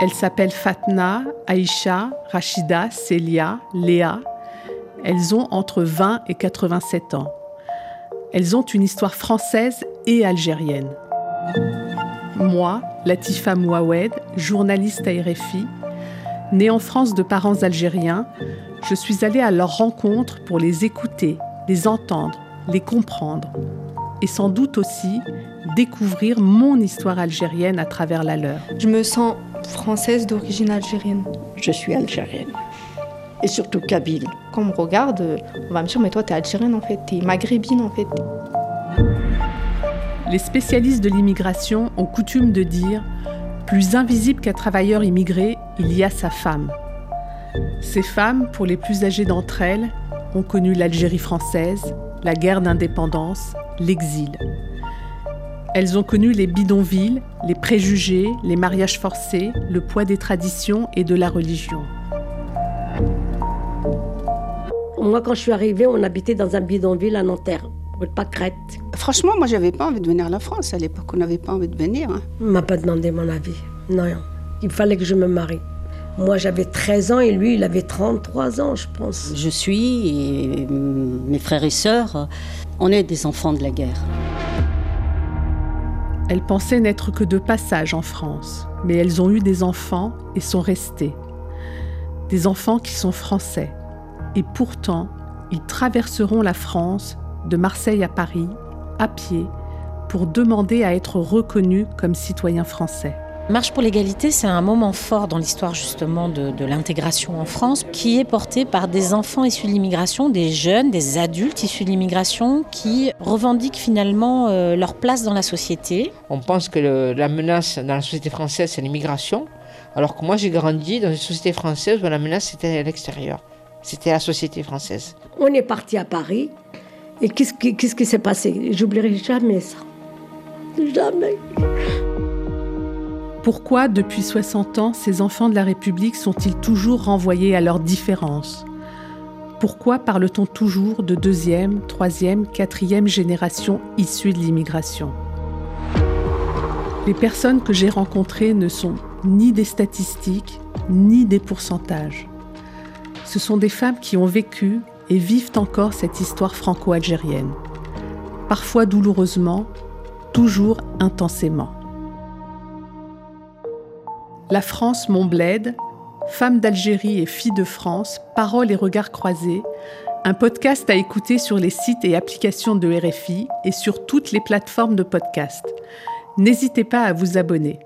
Elles s'appellent Fatna, Aïcha, Rachida, Célia, Léa. Elles ont entre 20 et 87 ans. Elles ont une histoire française et algérienne. Moi, Latifa Mouawed, journaliste à RFI, née en France de parents algériens, je suis allée à leur rencontre pour les écouter, les entendre, les comprendre et sans doute aussi découvrir mon histoire algérienne à travers la leur. Je me sens française d'origine algérienne. Je suis algérienne. Et surtout kabyle. Quand on me regarde, on va me dire Mais toi, t'es algérienne en fait, t'es maghrébine en fait. Les spécialistes de l'immigration ont coutume de dire Plus invisible qu'un travailleur immigré, il y a sa femme. Ces femmes, pour les plus âgées d'entre elles, ont connu l'Algérie française, la guerre d'indépendance, l'exil. Elles ont connu les bidonvilles, les préjugés, les mariages forcés, le poids des traditions et de la religion. Moi, quand je suis arrivée, on habitait dans un bidonville à Nanterre, pas Crète. Franchement, moi, j'avais pas envie de venir à la France. À l'époque, on n'avait pas envie de venir. Hein. On m'a pas demandé mon avis. Non, il fallait que je me marie. Moi, j'avais 13 ans et lui, il avait 33 ans, je pense. Je suis, et mes frères et sœurs, on est des enfants de la guerre. Elles pensaient n'être que de passage en France, mais elles ont eu des enfants et sont restées. Des enfants qui sont français. Et pourtant, ils traverseront la France, de Marseille à Paris, à pied, pour demander à être reconnus comme citoyens français. Marche pour l'égalité, c'est un moment fort dans l'histoire justement de, l'intégration en France, qui est porté par des enfants issus de l'immigration, des jeunes, des adultes issus de l'immigration, qui revendiquent finalement euh, leur place dans la société. On pense que la menace dans la société française, c'est l'immigration, alors que moi j'ai grandi dans une société française où la menace c'était à l'extérieur, c'était la société française. On est parti à Paris, et qu'est-ce qui, qu'est-ce qui s'est passé? J'oublierai jamais ça. Jamais. Pourquoi, depuis 60 ans, ces enfants de la République sont-ils toujours renvoyés à leurs différences? Pourquoi parle-t-on toujours de deuxième, troisième, quatrième génération issue de l'immigration? Les personnes que j'ai rencontrées ne sont ni des statistiques, ni des pourcentages. Ce sont des femmes qui ont vécu et vivent encore cette histoire franco-algérienne, parfois douloureusement, toujours intensément. La France, mon bled, Femme d'Algérie et fille de France, Paroles et regards croisés, un podcast à écouter sur les sites et applications de RFI et sur toutes les plateformes de podcast. N'hésitez pas à vous abonner.